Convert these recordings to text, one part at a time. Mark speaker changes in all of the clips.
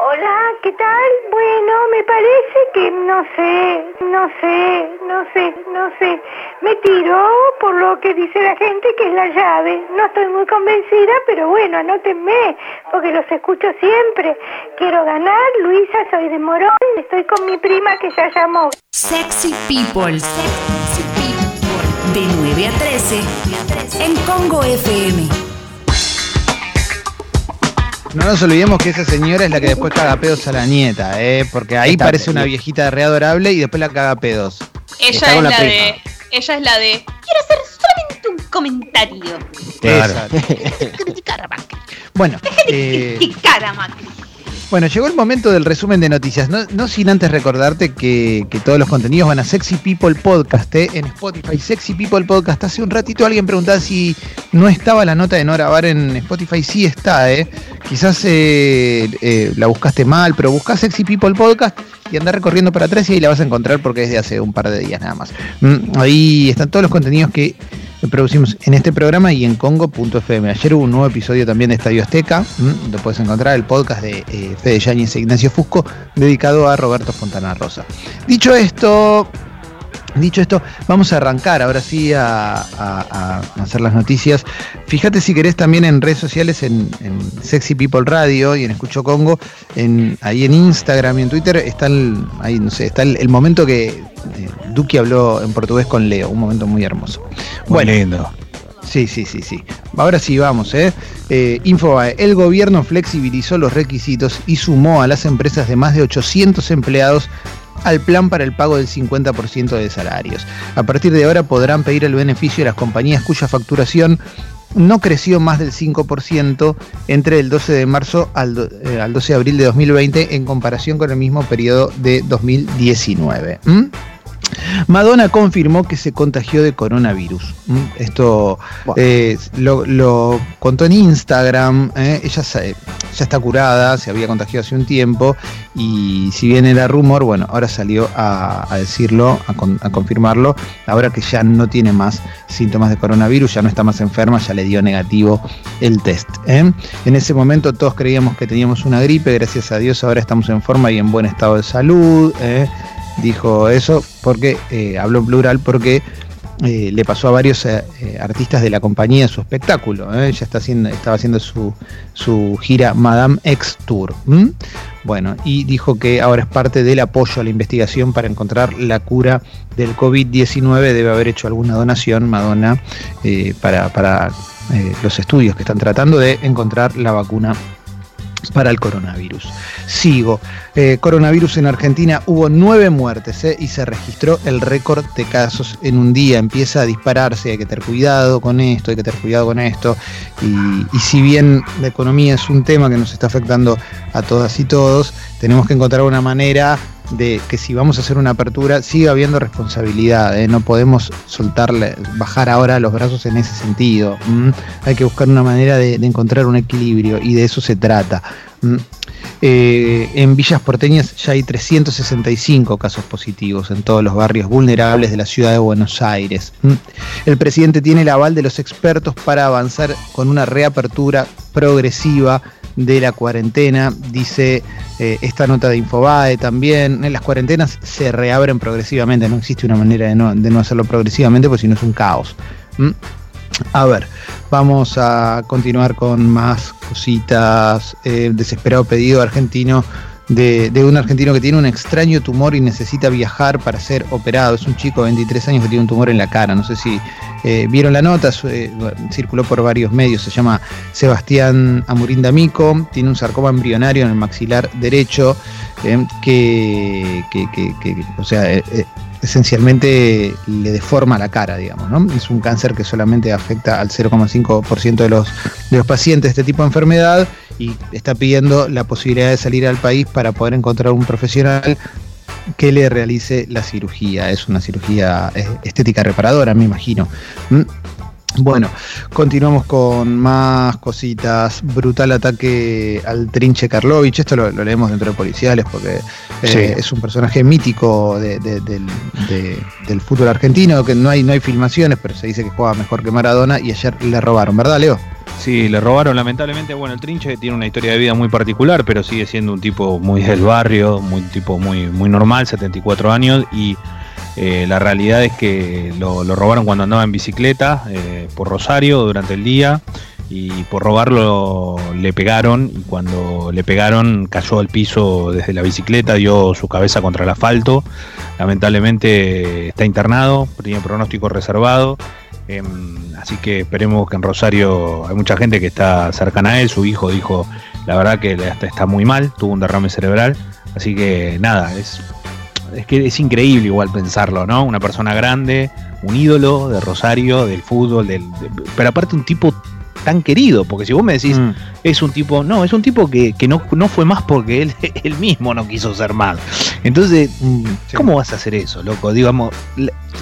Speaker 1: Hola, ¿qué tal? Bueno, me parece que no sé, no sé, no sé, no sé. Me tiro por lo que dice la gente que es la llave. No estoy muy convencida, pero bueno, anótenme, porque los escucho siempre. Quiero ganar, Luisa, soy de Morón, estoy con mi prima que ya llamó.
Speaker 2: Sexy People, Sexy People, de 9 a 13 en Congo FM.
Speaker 3: No nos olvidemos que esa señora es la que después caga pedos a la nieta, ¿eh? porque ahí parece una viejita re adorable y después la caga pedos.
Speaker 4: Ella es la,
Speaker 3: prima.
Speaker 4: de. Ella es la de. Quiero hacer solamente un comentario.
Speaker 3: Exacto.
Speaker 4: Criticar a Macri.
Speaker 3: Bueno, eh,
Speaker 4: Criticar a Macri.
Speaker 3: Bueno, llegó el momento del resumen de noticias. No, sin antes recordarte que, todos los contenidos van a Sexy People Podcast ¿eh? en Spotify. Sexy People Podcast. Hace un ratito alguien preguntaba si no estaba la nota de no grabar en Spotify. Sí está, ¿eh? Quizás eh, eh, la buscaste mal, pero buscá Sexy People Podcast y andá recorriendo para atrás y ahí la vas a encontrar porque es de hace un par de días nada más. Mm, ahí están todos los contenidos que producimos en este programa y en Congo.fm. Ayer hubo un nuevo episodio también de Estadio Azteca, lo puedes encontrar, el podcast de eh, Fede Yáñez e Ignacio Fusco, dedicado a Roberto Fontana Rosa. Dicho esto, dicho esto, vamos a arrancar ahora sí a, a- a hacer las noticias. Fíjate si querés también en redes sociales, en, en Sexy People Radio y en Escucho Congo, en, ahí en Instagram y en Twitter, está el, ahí, no sé, está el, el momento que eh, Duki habló en portugués con Leo, un momento muy hermoso.
Speaker 5: Muy lindo.
Speaker 3: Sí, sí, sí, sí. Ahora sí vamos, ¿eh? eh Infobae, el gobierno flexibilizó los requisitos y sumó a las empresas de más de 800 empleados al plan para el pago del 50% de salarios. A partir de ahora podrán pedir el beneficio de las compañías cuya facturación no creció más del 5% entre el 12 de marzo al, eh, al 12 de abril de 2020 en comparación con el mismo periodo de 2019. ¿m? Madonna confirmó que se contagió de coronavirus. ¿m? Esto eh, lo, lo contó en Instagram. ¿eh? Ella se- ya está curada, se había contagiado hace un tiempo y si bien era rumor, bueno, ahora salió a, a decirlo, a, con- a confirmarlo, ahora que ya no tiene más síntomas de coronavirus, ya no está más enferma, ya le dio negativo el test. ¿eh? En ese momento todos creíamos que teníamos una gripe, gracias a Dios ahora estamos en forma y en buen estado de salud. ¿eh? Dijo eso porque, eh, habló en plural porque eh, le pasó a varios eh, artistas de la compañía su espectáculo. Ella está haciendo, estaba haciendo su, su gira Madame X Tour. Bueno, y dijo que ahora es parte del apoyo a la investigación para encontrar la cura del COVID-19. Debe haber hecho alguna donación, Madonna, para, para los estudios que están tratando de encontrar la vacuna para el coronavirus. Sigo. Eh, coronavirus en Argentina hubo nueve muertes eh, y se registró el récord de casos en un día. Empieza a dispararse, hay que tener cuidado con esto, hay que tener cuidado con esto. Y, y si bien la economía es un tema que nos está afectando a todas y todos, tenemos que encontrar una manera de que si vamos a hacer una apertura siga habiendo responsabilidad, eh, no podemos soltarle, bajar ahora los brazos en ese sentido. Hay que buscar una manera de, encontrar un equilibrio y de eso se trata. Eh, en Villas Porteñas ya hay 365 casos positivos en todos los barrios vulnerables de la ciudad de Buenos Aires. El presidente tiene el aval de los expertos para avanzar con una reapertura progresiva de la cuarentena, dice eh, esta nota de Infobae también. En las cuarentenas se reabren progresivamente, no existe una manera de no, de no hacerlo progresivamente, porque si no es un caos. ¿m? A ver, vamos a continuar con más cositas. Eh, desesperado pedido argentino de, un argentino que tiene un extraño tumor y necesita viajar para ser operado. Es un chico de 23 años que tiene un tumor en la cara. No sé si eh, vieron la nota, eh, circuló por varios medios. Se llama Sebastián Amurín D'Amico. Tiene un sarcoma embrionario en el maxilar derecho eh, que, que- que- que- o sea, esencialmente le deforma la cara, digamos, ¿no? Es un cáncer que solamente afecta al 0,5% de los, de los pacientes de este tipo de enfermedad y está pidiendo la posibilidad de salir al país para poder encontrar un profesional que le realice la cirugía. Es una cirugía eh, estética reparadora, me imagino. Bueno, continuamos con más cositas. Brutal ataque al Trinche Karlovich. Esto lo, lo leemos dentro de policiales porque eh, es un personaje mítico de- de- del, de- del fútbol argentino. Que no hay, no hay filmaciones, pero se dice que juega mejor que Maradona. Y ayer le robaron, ¿verdad, Leo?
Speaker 5: Sí, le robaron lamentablemente. Bueno, el Trinche tiene una historia de vida muy particular, pero sigue siendo un tipo muy del barrio, muy tipo muy, muy normal, 74 años y eh, la realidad es que lo, robaron cuando andaba en bicicleta eh, por Rosario durante el día y por robarlo le pegaron y cuando le pegaron cayó al piso desde la bicicleta, dio su cabeza contra el asfalto. Lamentablemente está internado, tiene pronóstico reservado. Em, así que esperemos que en Rosario hay mucha gente que está cercana a él. Su hijo dijo, la verdad que está muy mal, tuvo un derrame cerebral. Así que nada, es, es que es increíble igual pensarlo, ¿no? Una persona grande, un ídolo de Rosario, del fútbol, del, pero aparte un tipo tan querido, porque si vos me decís, mm. es un tipo, no, es un tipo que, no, no fue más porque él, él mismo no quiso ser más. Entonces, mm, ¿cómo vas a hacer eso, loco? Digamos,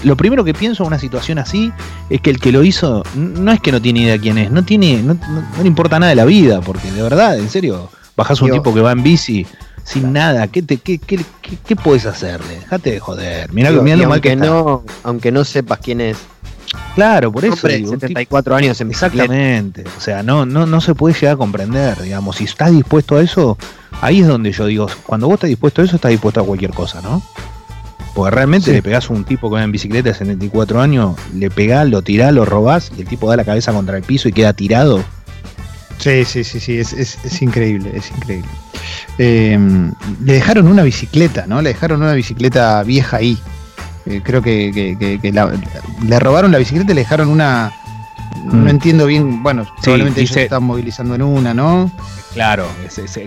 Speaker 5: lo primero que pienso en una situación así es que el que lo hizo no es que no tiene idea quién es, no tiene, no, le importa nada de la vida, porque de verdad, en serio, bajás un tipo que va en bici sin nada, ¿qué, te, qué, qué, qué, puedes hacerle? Déjate de joder, mirá,
Speaker 6: lo mal que no, Aunque no sepas quién es,
Speaker 5: Claro, por eso.
Speaker 6: 74 años en
Speaker 5: Exactamente. O sea, no, no, no se puede llegar a comprender, digamos. Si estás dispuesto a eso, ahí es donde yo digo, cuando vos estás dispuesto a eso, estás dispuesto a cualquier cosa, ¿no? Porque realmente le pegás a un tipo que va en bicicleta de 74 años, le pegás, lo tirás, lo robás, y el tipo da la cabeza contra el piso y queda tirado.
Speaker 3: Sí, sí, sí, sí, es, es, increíble, es increíble. Eh, le dejaron una bicicleta, ¿no? Le dejaron una bicicleta vieja ahí. Eh, creo que, le robaron la bicicleta y le dejaron una. No mm. entiendo bien, bueno, probablemente ellos se están movilizando en una, ¿no?
Speaker 5: Claro,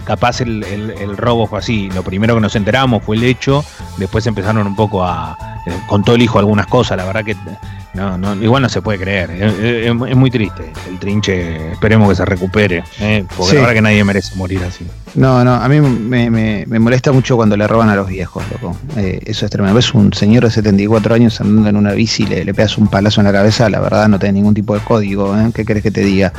Speaker 5: capaz el, el, robo fue así. Lo primero que nos enteramos fue el hecho, después empezaron un poco a. Eh, contó el hijo algunas cosas, la verdad que no, no, igual no se puede creer. Es, muy triste. El trinche, esperemos que se recupere. ¿eh? Porque la verdad que nadie merece morir así.
Speaker 3: No, no, a mí me, molesta mucho cuando le roban a los viejos, loco. Eh, eso es tremendo. Ves un señor de 74 años andando en una bici y le, le pegas un palazo en la cabeza, la verdad no tiene ningún tipo de código. ¿eh? ¿Qué querés que te diga?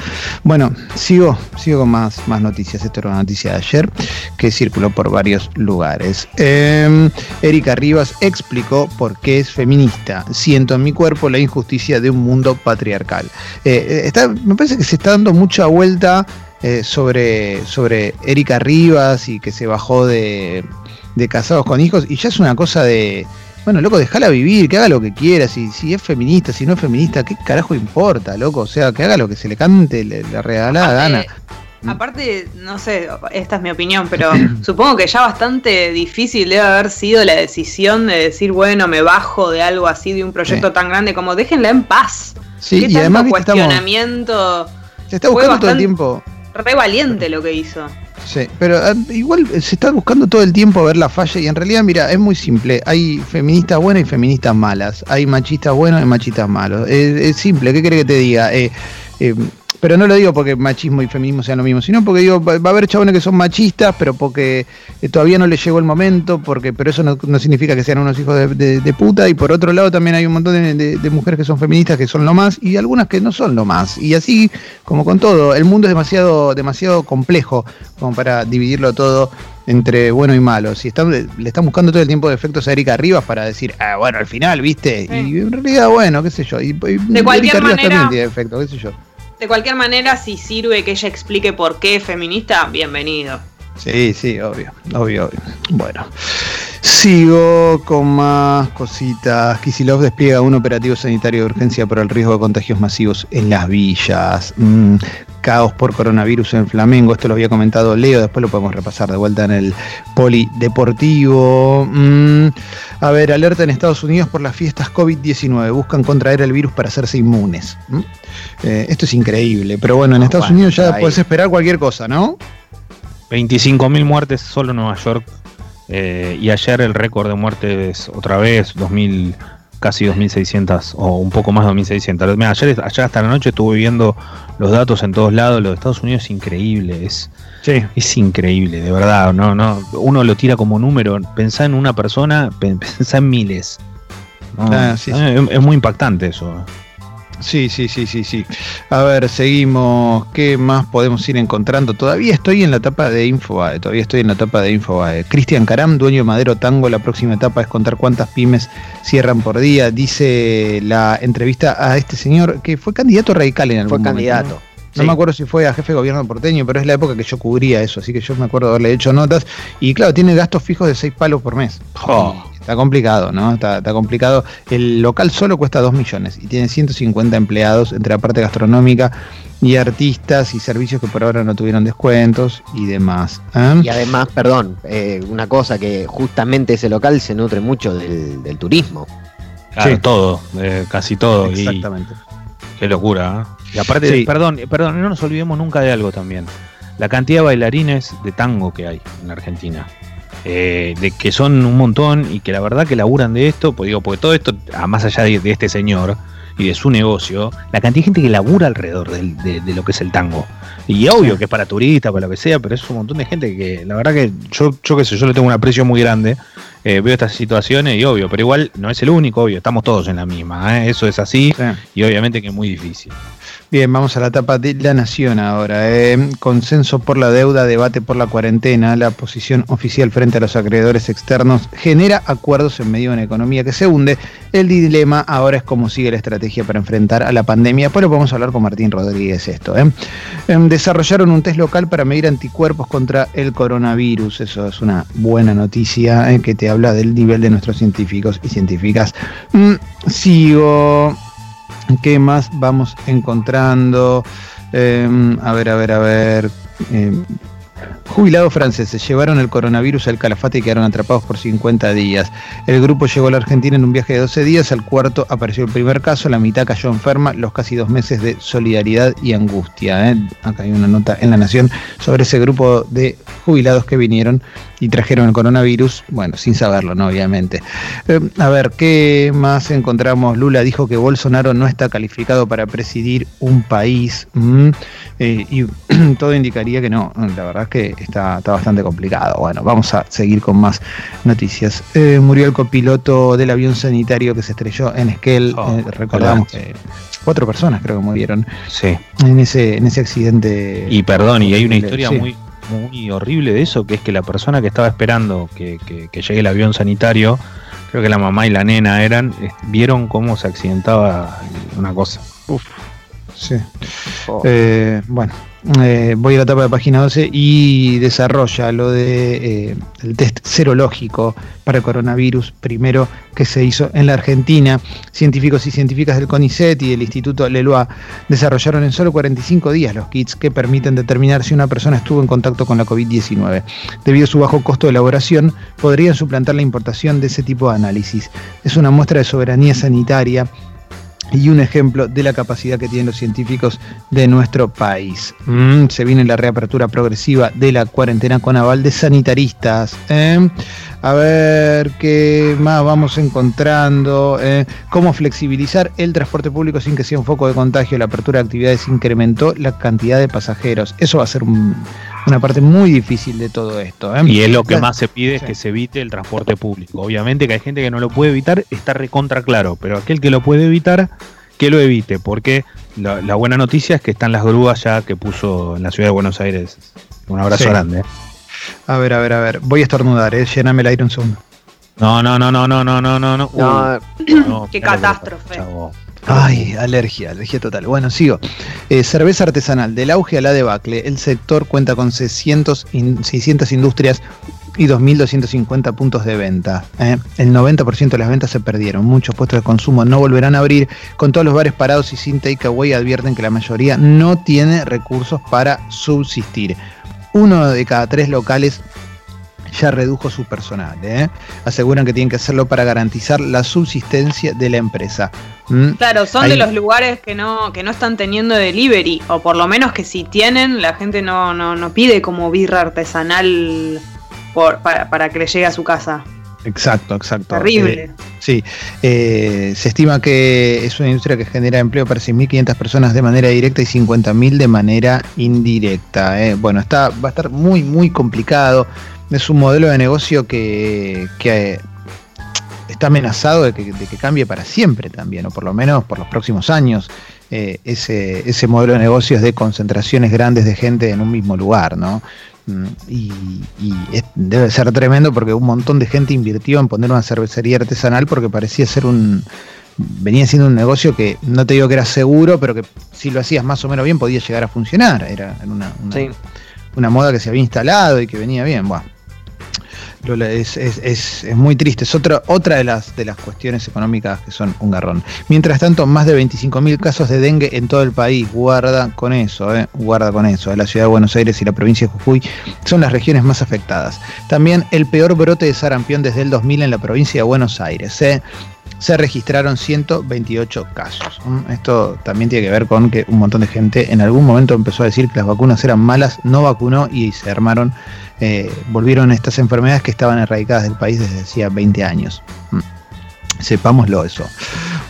Speaker 3: Bueno, sigo, sigo con más, más noticias. Esto era una noticia de ayer que circuló por varios lugares. Em, Erika Rivas explicó por qué es feminista. Siento en mi cuerpo la injusticia de un mundo patriarcal. Eh, eh, me parece que se está dando mucha vuelta eh, sobre, sobre Erika Rivas y que se bajó de, casados con hijos y ya es una cosa de, bueno, loco, déjala vivir, que haga lo que quiera, si, si es feminista, si no es feminista, ¿qué carajo importa, loco? O sea, que haga lo que se le cante, le, le regalada gana.
Speaker 7: Mm. Aparte, no sé, esta es mi opinión, pero supongo que ya bastante difícil debe haber sido la decisión de decir, bueno, me bajo de algo así, de un proyecto tan grande como déjenla en paz.
Speaker 3: Sí, y además cuestionamiento. se está buscando todo el tiempo.
Speaker 7: Re valiente lo que hizo.
Speaker 3: Sí, pero ah, igual se está buscando todo el tiempo ver la falla y en realidad, mira, es muy simple. Hay feministas buenas y feministas malas. Hay machistas buenos y machistas malos. Es, simple, ¿qué crees que te diga? Eh, eh, pero no lo digo porque machismo y feminismo sean lo mismo, sino porque digo, va a haber chabones que son machistas, pero porque eh, todavía no les llegó el momento, porque pero eso no, significa que sean unos hijos de, puta, y por otro lado también hay un montón de, mujeres que son feministas que son lo más, y algunas que no son lo más. Y así, como con todo, el mundo es demasiado, demasiado complejo como para dividirlo todo entre bueno y malo. Si están, le están buscando todo el tiempo defectos a Erika Rivas para decir, ah, bueno, al final, ¿viste? Y en realidad, bueno, qué sé yo. Y,
Speaker 7: de cualquier manera, también tiene defectos, qué sé yo. De cualquier manera, si sirve que ella explique por qué es feminista, bienvenido.
Speaker 3: Sí, sí, obvio, obvio, obvio. Bueno, sigo con más cositas. Kisilov despliega un operativo sanitario de urgencia por el riesgo de contagios masivos en las villas. Mm, caos por coronavirus en Flamengo, esto lo había comentado Leo, después lo podemos repasar de vuelta en el polideportivo. Mm, a ver, alerta en Estados Unidos por las fiestas COVID-19, buscan contraer el virus para hacerse inmunes. Mm, eh, esto es increíble, pero bueno, en Estados Unidos ya puedes esperar cualquier cosa, ¿no?
Speaker 5: 25.000 muertes solo en Nueva York. Eh, y ayer el récord de muertes otra vez, 2000, casi 2.600 o un poco más de 2.600. ayer, ayer hasta la noche estuve viendo los datos en todos lados. Los de Estados Unidos es increíble, es, es increíble, de verdad. No, no, uno lo tira como número. Pensá en una persona, pensá en miles. Ah, es muy impactante eso.
Speaker 3: Sí, sí, sí, sí, sí. A ver, seguimos. ¿Qué más podemos ir encontrando? Todavía estoy en la etapa de Infobae, todavía estoy en la etapa de Infobae. Cristian Caram, dueño de Madero Tango, la próxima etapa es contar cuántas pymes cierran por día. Dice la entrevista a este señor que fue candidato radical en algún
Speaker 6: Fue candidato.
Speaker 3: No
Speaker 6: Sí.
Speaker 3: me acuerdo si fue a jefe de gobierno porteño, pero es la época que yo cubría eso, así que yo me acuerdo de haberle hecho notas. Y claro, tiene gastos fijos de 6 palos por mes.
Speaker 5: Oh.
Speaker 3: Está complicado, ¿no? Está, está complicado. El local solo cuesta 2 millones y tiene 150 empleados entre la parte gastronómica y artistas y servicios que por ahora no tuvieron descuentos y demás. ¿eh?
Speaker 6: Y además, perdón, eh, una cosa que justamente ese local se nutre mucho del, del turismo.
Speaker 5: Claro,
Speaker 3: Sí.
Speaker 5: todo, eh, casi todo. Y
Speaker 3: Exactamente.
Speaker 5: qué locura. ¿eh? Y aparte,
Speaker 3: Sí.
Speaker 5: perdón, perdón, no nos olvidemos nunca de algo también. La cantidad de bailarines de tango que hay en Argentina. Eh, de que son un montón y que la verdad que laburan de esto, pues digo, porque todo esto, a más allá de, de este señor y de su negocio, la cantidad de gente que labura alrededor del- de, de lo que es el tango. Y obvio que es para turistas, para lo que sea, pero es un montón de gente que la verdad que yo, yo qué sé, yo le tengo un aprecio muy grande. Eh, veo estas situaciones y obvio, pero igual no es el único, obvio, estamos todos en la misma, ¿eh? eso es así
Speaker 3: Sí.
Speaker 5: y obviamente que es muy difícil.
Speaker 3: Bien, vamos a la etapa de la nación ahora. eh. Consenso por la deuda, debate por la cuarentena, la posición oficial frente a los acreedores externos genera acuerdos en medio de una economía que se hunde. El dilema ahora es cómo sigue la estrategia para enfrentar a la pandemia. Lo podemos hablar con Martín Rodríguez esto. eh. Em, Desarrollaron un test local para medir anticuerpos contra el coronavirus. Eso es una buena noticia que te habla del nivel de nuestros científicos y científicas. Mm, sigo. ¿Qué más vamos encontrando? Eh, a ver, a ver, a ver. Eh, jubilados franceses llevaron el coronavirus al calafate y quedaron atrapados por 50 días. El grupo llegó a la Argentina en un viaje de 12 días. Al cuarto apareció el primer caso. La mitad cayó enferma. Los casi dos meses de solidaridad y angustia. ¿eh? Acá hay una nota en La Nación sobre ese grupo de jubilados que vinieron y trajeron el coronavirus. Bueno, sin saberlo, ¿no? Obviamente. Eh, a ver, ¿qué más encontramos? Lula dijo que Bolsonaro no está calificado para presidir un país mm, eh, y todo indicaría que no. La verdad es que está, está bastante complicado. Bueno, vamos a seguir con más noticias. Eh, murió el copiloto del avión sanitario que se estrelló en Esquel.
Speaker 5: Oh,
Speaker 3: recordamos que cuatro personas creo que murieron
Speaker 5: Sí.
Speaker 3: en ese, en ese accidente.
Speaker 5: Y perdón, y hay una historia
Speaker 3: Sí.
Speaker 5: muy, muy horrible de eso, que es que la persona que estaba esperando que, que- que llegue el avión sanitario, creo que la mamá y la nena eran, eh, vieron cómo se accidentaba una cosa.
Speaker 3: Sí.
Speaker 6: Oh.
Speaker 3: Eh, bueno, eh, voy a la etapa de página 12 y desarrolla lo de eh, el test serológico para coronavirus, primero que se hizo en la Argentina. Científicos y científicas del CONICET y del Instituto Leloa desarrollaron en solo 45 días los kits que permiten determinar si una persona estuvo en contacto con la COVID-19. Debido a su bajo costo de elaboración, podrían suplantar la importación de ese tipo de análisis. Es una muestra de soberanía sanitaria y un ejemplo de la capacidad que tienen los científicos de nuestro país. Mm, se viene la reapertura progresiva de la cuarentena con aval de sanitaristas. ¿eh? A ver qué más vamos encontrando. ¿eh? Cómo flexibilizar el transporte público sin que sea un foco de contagio. La apertura de actividades incrementó la cantidad de pasajeros. Eso va a ser un- una parte muy difícil de todo esto. ¿eh?
Speaker 5: Y es lo que más se pide es que se evite el transporte público. Obviamente que hay gente que no lo puede evitar, está recontra claro, pero aquel que lo puede evitar, que lo evite, porque la, buena noticia es que están las grúas ya que puso en la ciudad de Buenos Aires. Un abrazo grande.
Speaker 3: A ver, a ver, a ver, voy a estornudar, ¿eh? llename el aire un segundo.
Speaker 5: No, no, no, no, no, no, no, no. no,
Speaker 7: qué catástrofe.
Speaker 5: Chavo.
Speaker 3: Ay, alergia, alergia total. Bueno, sigo. Eh, cerveza artesanal, del auge a la debacle. El sector cuenta con 600, in- 600 industrias y 2.250 puntos de venta. ¿eh? El 90% de las ventas se perdieron. Muchos puestos de consumo no volverán a abrir. Con todos los bares parados y sin takeaway, advierten que la mayoría no tiene recursos para subsistir. Uno de cada tres locales ya redujo su personal. ¿eh? Aseguran que tienen que hacerlo para garantizar la subsistencia de la empresa. ¿Mm?
Speaker 7: Claro, son
Speaker 3: Ahí-
Speaker 7: de los lugares que no, que no están teniendo delivery, o por lo menos que si tienen, la gente no, no, no pide como birra artesanal por, para, para que le llegue a su casa.
Speaker 3: Exacto, exacto.
Speaker 7: Terrible.
Speaker 3: Eh, sí, eh, se estima que es una industria que genera empleo para 6.500 personas de manera directa y 50.000 de manera indirecta. eh. Bueno, está, va a estar muy, muy complicado. Es un modelo de negocio que, que, eh, está amenazado de que, de que cambie para siempre también, o por lo menos por los próximos años. eh, ese, ese modelo de negocios de concentraciones grandes de gente en un mismo lugar, ¿no? Mm, Y, y es- debe ser tremendo porque un montón de gente invirtió en poner una cervecería artesanal porque parecía ser un venía siendo un negocio que no te digo que era seguro, pero que si lo hacías más o menos bien podía llegar a funcionar. Era una, una,
Speaker 6: Sí.
Speaker 3: una moda que se había instalado y que venía bien. Bueno, Lola, es, muy triste. Es otra, otra de, las, de las cuestiones económicas que son un garrón. Mientras tanto, más de 25.000 casos de dengue en todo el país. Guarda con eso, eh, guarda con eso. La ciudad de Buenos Aires y la provincia de Jujuy son las regiones más afectadas. También el peor brote de sarampión desde el 2000 en la provincia de Buenos Aires. eh. Se registraron 128 casos. Mm, Esto también tiene que ver con que un montón de gente en algún momento empezó a decir que las vacunas eran malas, no vacunó y se armaron, eh, volvieron estas enfermedades que estaban erradicadas del país desde hacía 20 años. Mm. Sepámoslo eso.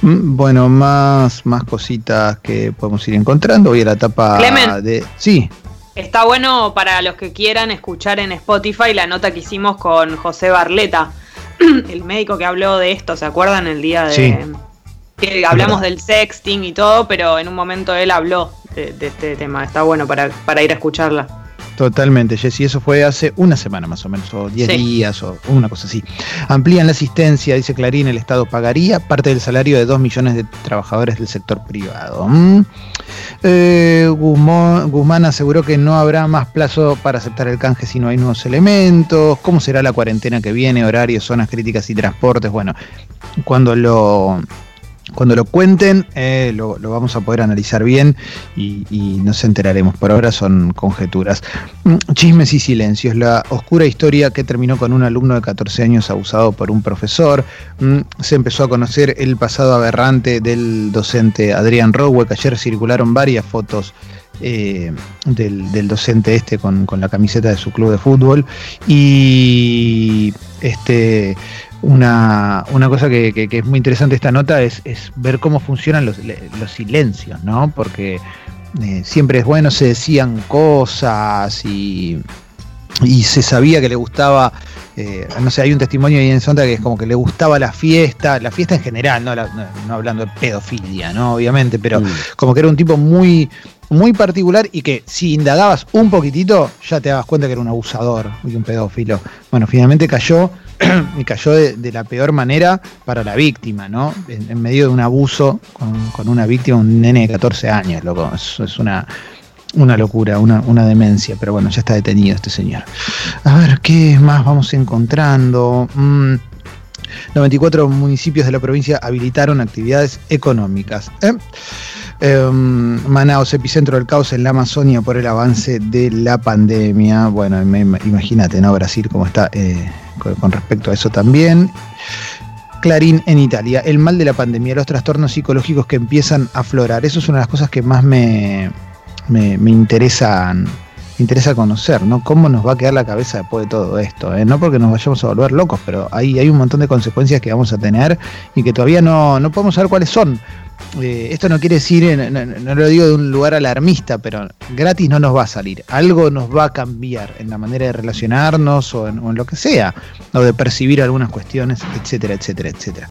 Speaker 3: Mm, Bueno, más, más cositas que podemos ir encontrando. Voy a la etapa de. Sí,
Speaker 7: Está bueno para los que quieran escuchar en Spotify la nota que hicimos con José Barleta, el médico que habló de esto, ¿se acuerdan? El día de...
Speaker 3: Sí.
Speaker 7: Que hablamos del sexting y todo, pero en un momento él habló de, de este tema. Está bueno para, para ir a escucharla.
Speaker 3: Totalmente, Jessy. Eso fue hace una semana más o menos, o 10
Speaker 7: Sí.
Speaker 3: días, o una cosa así. Amplían la asistencia, dice Clarín, el Estado pagaría parte del salario de 2 millones de trabajadores del sector privado. Mm. Eh, Guzmán, Guzmán aseguró que no habrá más plazo para aceptar el canje si no hay nuevos elementos. ¿Cómo será la cuarentena que viene? Horarios, zonas críticas y transportes. Bueno, cuando lo cuando lo cuenten, eh, lo, vamos a poder analizar bien y, y nos enteraremos. Por ahora son conjeturas. Mm, Chismes y silencios. La oscura historia que terminó con un alumno de 14 años abusado por un profesor. Mm, Se empezó a conocer el pasado aberrante del docente Adrián Rowe, ayer circularon varias fotos. eh, del, docente este con la camiseta de su club de fútbol y este una, una cosa que, que- que es muy interesante esta nota es, es ver cómo funcionan los, los silencios, ¿no? Porque eh, siempre es bueno, se decían cosas y, y se sabía que le gustaba, eh, no sé, hay un testimonio ahí en Sonda que es como que le gustaba la fiesta, la fiesta en general, no, La- no, no hablando de pedofilia, ¿no? Obviamente, pero
Speaker 6: Mm.
Speaker 3: como que era un tipo muy muy particular y que si indagabas un poquitito ya te dabas cuenta que era un abusador y un pedófilo. Bueno, finalmente cayó y cayó de, la peor manera para la víctima, ¿no? En, medio de un abuso con, una víctima, un nene de 14 años, loco. Es, es una, una locura, una, una demencia, pero bueno, ya está detenido este señor. A ver, ¿qué más vamos encontrando? Mm, 94 municipios de la provincia habilitaron actividades económicas. ¿eh? Em, Manaos, epicentro del caos en la Amazonia por el avance de la pandemia. Bueno, imagínate, ¿no? Brasil cómo está eh, con, respecto a eso también. Clarín en Italia, el mal de la pandemia, los trastornos psicológicos que empiezan a aflorar. Eso es una de las cosas que más me, me interesan. Interesa conocer, ¿no? ¿Cómo nos va a quedar la cabeza después de todo esto? eh? No porque nos vayamos a volver locos, pero hay, hay un montón de consecuencias que vamos a tener y que todavía no, no podemos saber cuáles son. Eh, esto no quiere decir, eh, no- no lo digo de un lugar alarmista, pero gratis no nos va a salir. Algo nos va a cambiar en la manera de relacionarnos o en, o en lo que sea, o de percibir algunas cuestiones, etcétera, etcétera, etcétera.